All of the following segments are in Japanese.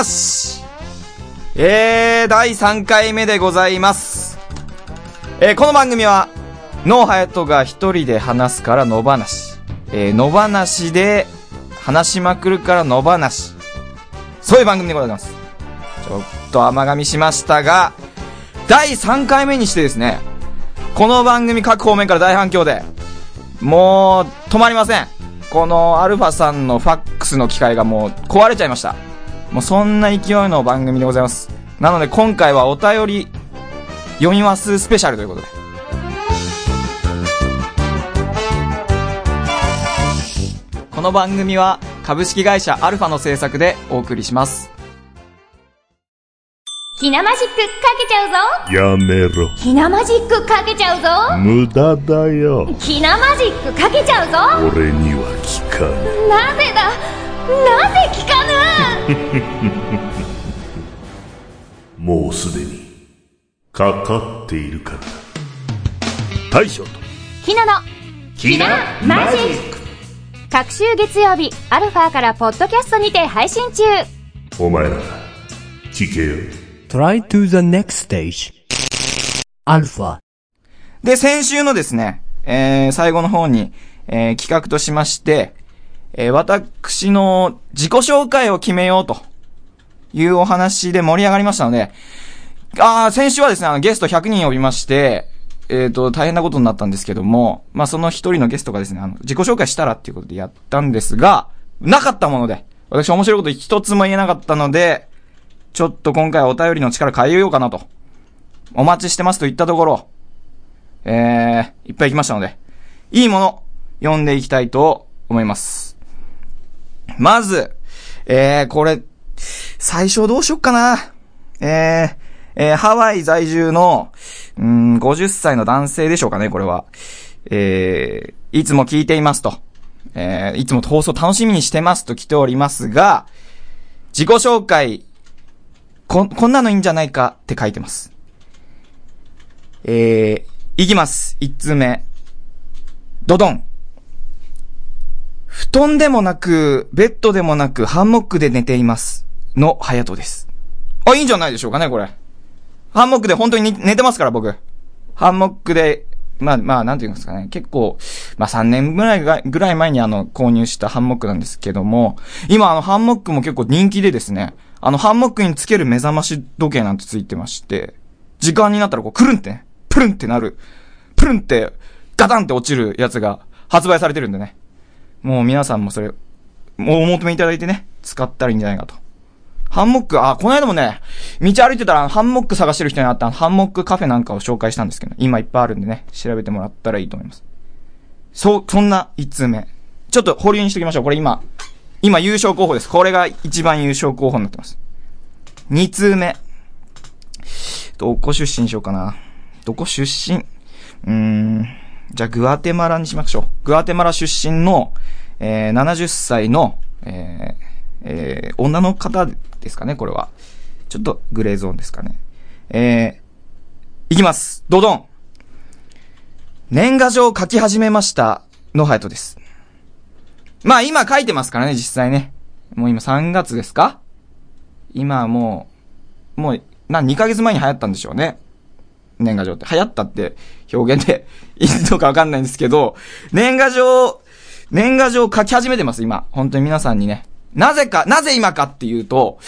野放しえー、第3回目でございます。えー、この番組は、ノーハヤトが一人で話すから野放し。えー、野放しで話しまくるから野放し。そういう番組でございます。ちょっと甘噛みしましたが、第3回目にしてですね、この番組各方面から大反響で、もう、止まりません。このアルファさんのファックスの機械がもう壊れちゃいました。もうそんな勢いの番組でございます。なので今回はお便り読みますスペシャルということで。この番組は株式会社アルファの制作でお送りします。ひなマジックかけちゃうぞやめろ。ひなマジックかけちゃうぞ無駄だよ。ひなマジックかけちゃうぞ俺には効かぬ。なぜだ？なぜ聞かぬ？もうすでに、かかっているからだ。大将と、ひなのひなマジック各週月曜日アルファからポッドキャストにて配信中お前ら、聞けよ。Try to the next stage. Alpha. で、先週のですね、えー、最後の方に、えー、企画としまして、えー、私の自己紹介を決めようというお話で盛り上がりましたので、あー、先週はですね、あの、ゲスト100人呼びまして、えっ、と、大変なことになったんですけども、まあ、その一人のゲストがですね、あの、自己紹介したらっていうことでやったんですが、なかったもので、私面白いこと一つも言えなかったので、ちょっと今回お便りの力変えようかなと。お待ちしてますと言ったところ、えー、いっぱい来ましたので、いいもの、読んでいきたいと思います。まず、えー、これ、最初どうしよっかな。えー、えー、ハワイ在住の、うん、50歳の男性でしょうかね、これは。えー、いつも聞いていますと。えー、いつも放送楽しみにしてますと来ておりますが、自己紹介、こ、こんなのいいんじゃないかって書いてます。えー、いきます。一通目。ドドン。布団でもなく、ベッドでもなく、ハンモックで寝ています。の、ハヤトです。あ、いいんじゃないでしょうかね、これ。ハンモックで本当に寝てますから、僕。ハンモックで、まあ、まあ、なんていうんですかね。結構、まあ3年ぐらいが、ぐらい前にあの、購入したハンモックなんですけども、今あの、ハンモックも結構人気でですね、あの、ハンモックにつける目覚まし時計なんてついてまして、時間になったらこう、くるんってね、プルンってなる、プルンって、ガタンって落ちるやつが発売されてるんでね。もう皆さんもそれ、もうお求めいただいてね、使ったらいいんじゃないかと。ハンモック、あ、この間もね、道歩いてたらハンモック探してる人に会ったハンモックカフェなんかを紹介したんですけど、今いっぱいあるんでね、調べてもらったらいいと思います。そ、そんな一通目。ちょっと保留にしときましょう。これ今、今優勝候補です。これが一番優勝候補になってます。二通目。どこ出身しようかな。どこ出身？うーん。じゃあ、グアテマラにしましょう。グアテマラ出身の、えー、70歳の、えー、えー、女の方ですかね、これは。ちょっとグレーゾーンですかね。えー、いきます。ドドン。年賀状書き始めました。のハヤトです。まあ今書いてますからね、実際ね。もう今3月ですか？今もう、もう、な、2ヶ月前に流行ったんでしょうね。年賀状って。流行ったって表現で いいのかわかんないんですけど、年賀状、年賀状書き始めてます、今。本当に皆さんにね。なぜか、なぜ今かっていうと、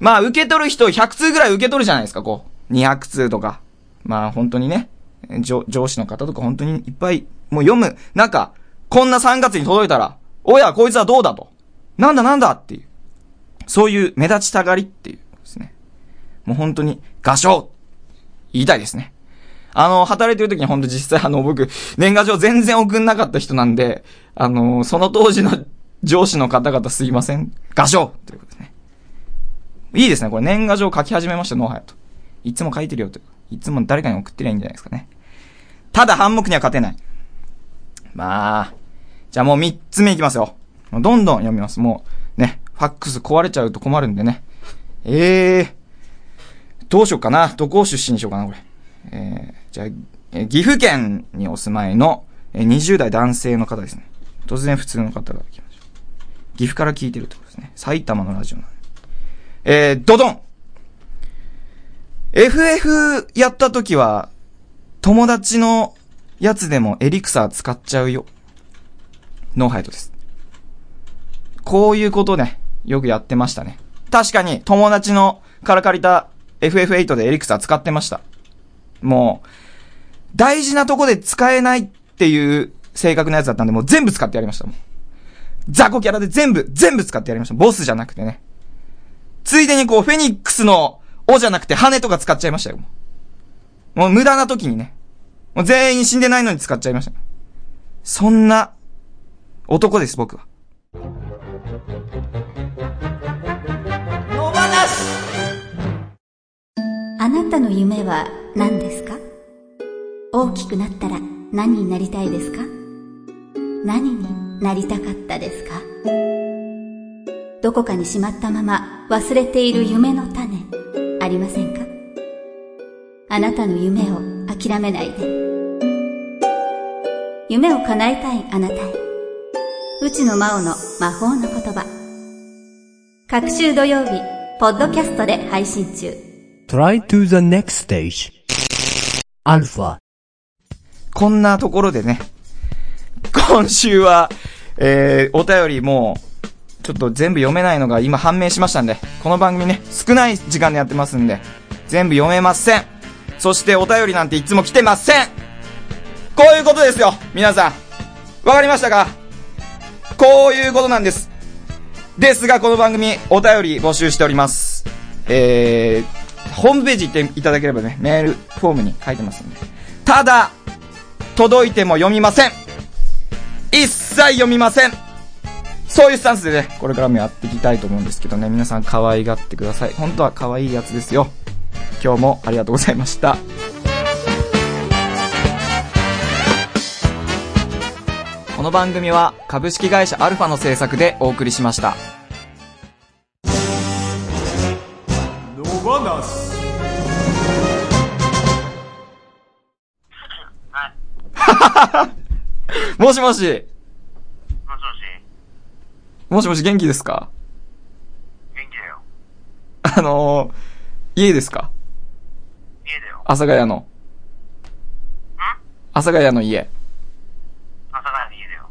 まあ受け取る人100通ぐらい受け取るじゃないですか、こう。200通とか。まあ本当にね、上上司の方とか本当にいっぱい、もう読む。なんか、こんな3月に届いたら、おや、こいつはどうだと。なんだなんだっていう。そういう目立ちたがりっていうですね。もう本当に、画商言いたいですね。あの、働いてる時に本当実際あの、僕、年賀状全然送んなかった人なんで、あの、その当時の上司の方々すいません。画商ということですね。いいですね。これ年賀状書き始めました、ノーハヤと。いつも書いてるよと。いつも誰かに送ってりゃいいんじゃないですかね。ただ、反目には勝てない。まあ、じゃあもう三つ目いきますよ。どんどん読みます。もう、ね、ファックス壊れちゃうと困るんでね。ええー、どうしようかな。どこを出身にしようかな、これ。えー、じゃあ、えー岐阜県にお住まいの、えー20代男性の方ですね。突然普通の方が来ました。岐阜から聞いてるってことですね。埼玉のラジオなんでえー、ドドン !FF やった時は、友達のやつでもエリクサー使っちゃうよ。ノーハイトです。こういうことね、よくやってましたね。確かに、友達のから借りた FF8 でエリクサー使ってました。もう、大事なとこで使えないっていう性格のやつだったんで、もう全部使ってやりましたもん。雑魚キャラで全部、全部使ってやりました。ボスじゃなくてね。ついでにこう、フェニックスの、尾じゃなくて羽とか使っちゃいましたよ。もう無駄な時にね。もう全員死んでないのに使っちゃいました。そんな、男です、僕は。野放しあなたの夢は何ですか？大きくなったら何になりたいですか？何になりたかったですか？どこかにしまったまま忘れている夢の種ありませんか？あなたの夢を諦めないで。夢を叶えたいあなたへ。内野真央の魔法の言葉。各週土曜日ポッドキャストで配信中。Try to the next stage. Alpha. こんなところでね、今週は、えー、お便りもう、ちょっと全部読めないのが今判明しましたんで、この番組ね、少ない時間でやってますんで、全部読めません。そしてお便りなんていつも来てませんこういうことですよ皆さんわかりましたか？こういうことなんです。ですが、この番組、お便り募集しております。えー、ホームページ行っていただければね、メールフォームに書いてますんで。ただ、届いても読みません一切読みませんそういうスタンスでね、これからもやっていきたいと思うんですけどね、皆さん可愛がってください。本当は可愛いやつですよ。今日もありがとうございました。この番組は株式会社アルファの制作でお送りしました。もしもし。もしもし、もしもし元気ですか？元気だよ。あのー、家ですか？家だよ。阿佐ヶ谷の。ん？阿佐ヶ谷の家。朝から家だよ。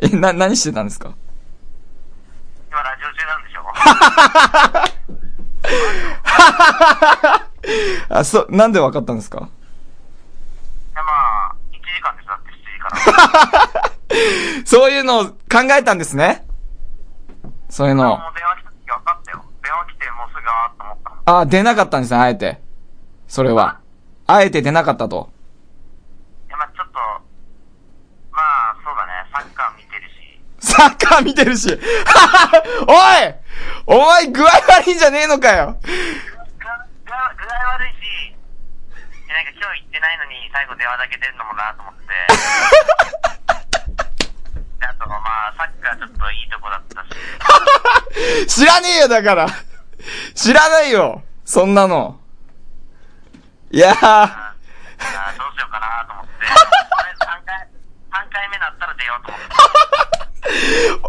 え、な、何してたんですか？今ラジオ中なんでしょ？あ、そ、なんでわかったんですか？まあ、1時間ですだって7時から。そういうのを考えたんですねそういうのもう。電話来た時分かったよ。電話来てもうすぐあーっと思った。あ、出なかったんですね、あえて。それは。あえて出なかったと。いやまあちょっと、まあそうだね、サッカー見てるし。サッカー見てるし。おいお前具合悪いんじゃねえのかよ。具合悪いし、なんか今日行ってないのに最後電話だけ出るのもなと思って。であとまあサッカーちょっといいとこだったし。知らねえよ、だから。知らないよ。そんなの。いやー。あーどうしようかなと思って。とりあえず3回、3回目になったら出ようと思って。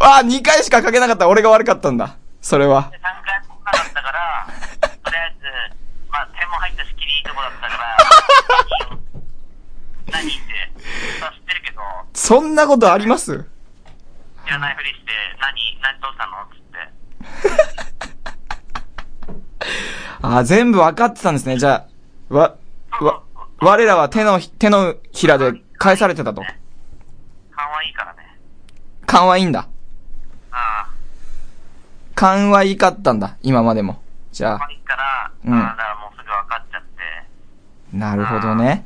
あ、2回しかかけなかった。俺が悪かったんだ。それはで。3回もなかったから、とりあえず、まあ、点も入ったし、きりいいとこだったから、何って、まあ知ってるけど、そんなことあります？知らないふりして、何、何どうしたの？つって。あ、全部分かってたんですね。じゃあ、わ、わ、我らは手の、手のひらで返されてたと。勘はいいからね。勘はいいんだ。勘はいいかったんだ。今までも。じゃあ勘から、うんだからもうすぐ分かっちゃって、なるほどね。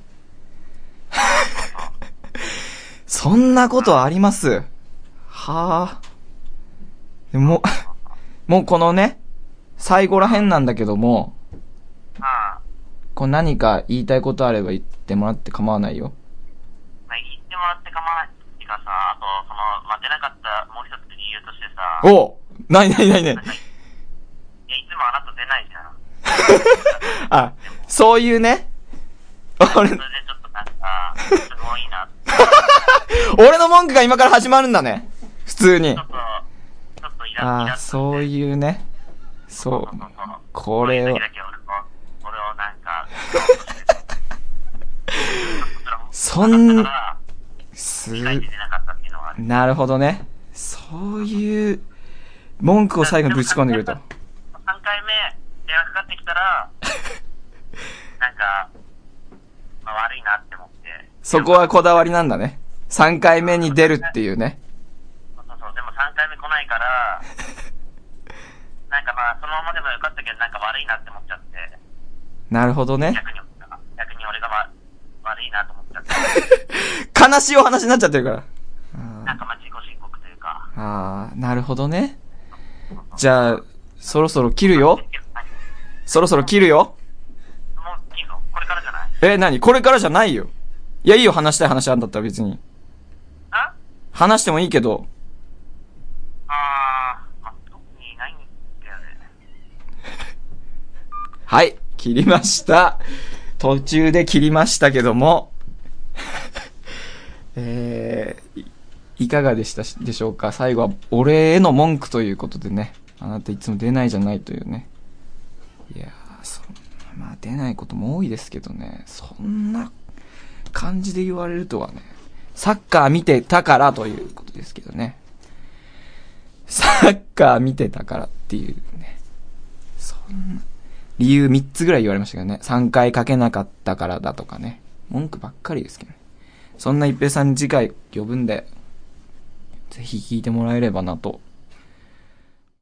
そんなことあります？はあ。でも、もうこのね、最後らへんなんだけども、ああ、こう何か言いたいことあれば言ってもらって構わないよ。まあ、言ってもらって構わないっていうかさ、あと、その、まあ、出なかったもう一つ理由としてさ、おなになになになにいや、いつもあなた出ないじゃん。あ、そういうね。俺それでちょっとなんか、すごいな。俺の文句が今から始まるんだね。普通にちょ。っと、ちょっとイライああ、そういうね。そう。これをそんなかったっていうのはある。なるほどね。そういう、文句を最後にぶち込んでくると。3回目、電話かかってきたら、なんか、まあ、悪いなって思って。そこはこだわりなんだね。3回目に出るっていうね。そうそうそう、でも3回目来ないから、なんかまあ、そのままでもよかったけど、なんか悪いなって思っちゃって、なるほどね。逆に、逆に俺が、ま、悪いなと思っちゃって、悲しいお話になっちゃってるから。なんかまあ、自己申告というか、ああ、なるほどね。じゃあ、そろそろ切るよ。はいそろそろ切るよ。もういいの？これからじゃない？え、何？これからじゃないよ。いや、いいよ、話したい話あんだったら別に。あ？話してもいいけど、あー、まあ、特にないんだよね。はい、切りました。途中で切りましたけども、えー、いいかがでしたしでしょうか？最後は、俺への文句ということでね。あなたいつも出ないじゃないというね。いやー、そんな、まあ出ないことも多いですけどね。そんな感じで言われるとはね。サッカー見てたからということですけどね。サッカー見てたからっていうね。そんな。理由3つぐらい言われましたけどね。3回かけなかったからだとかね。文句ばっかりですけどね。そんな一平さんに次回呼ぶんで、ぜひ聞いてもらえればなと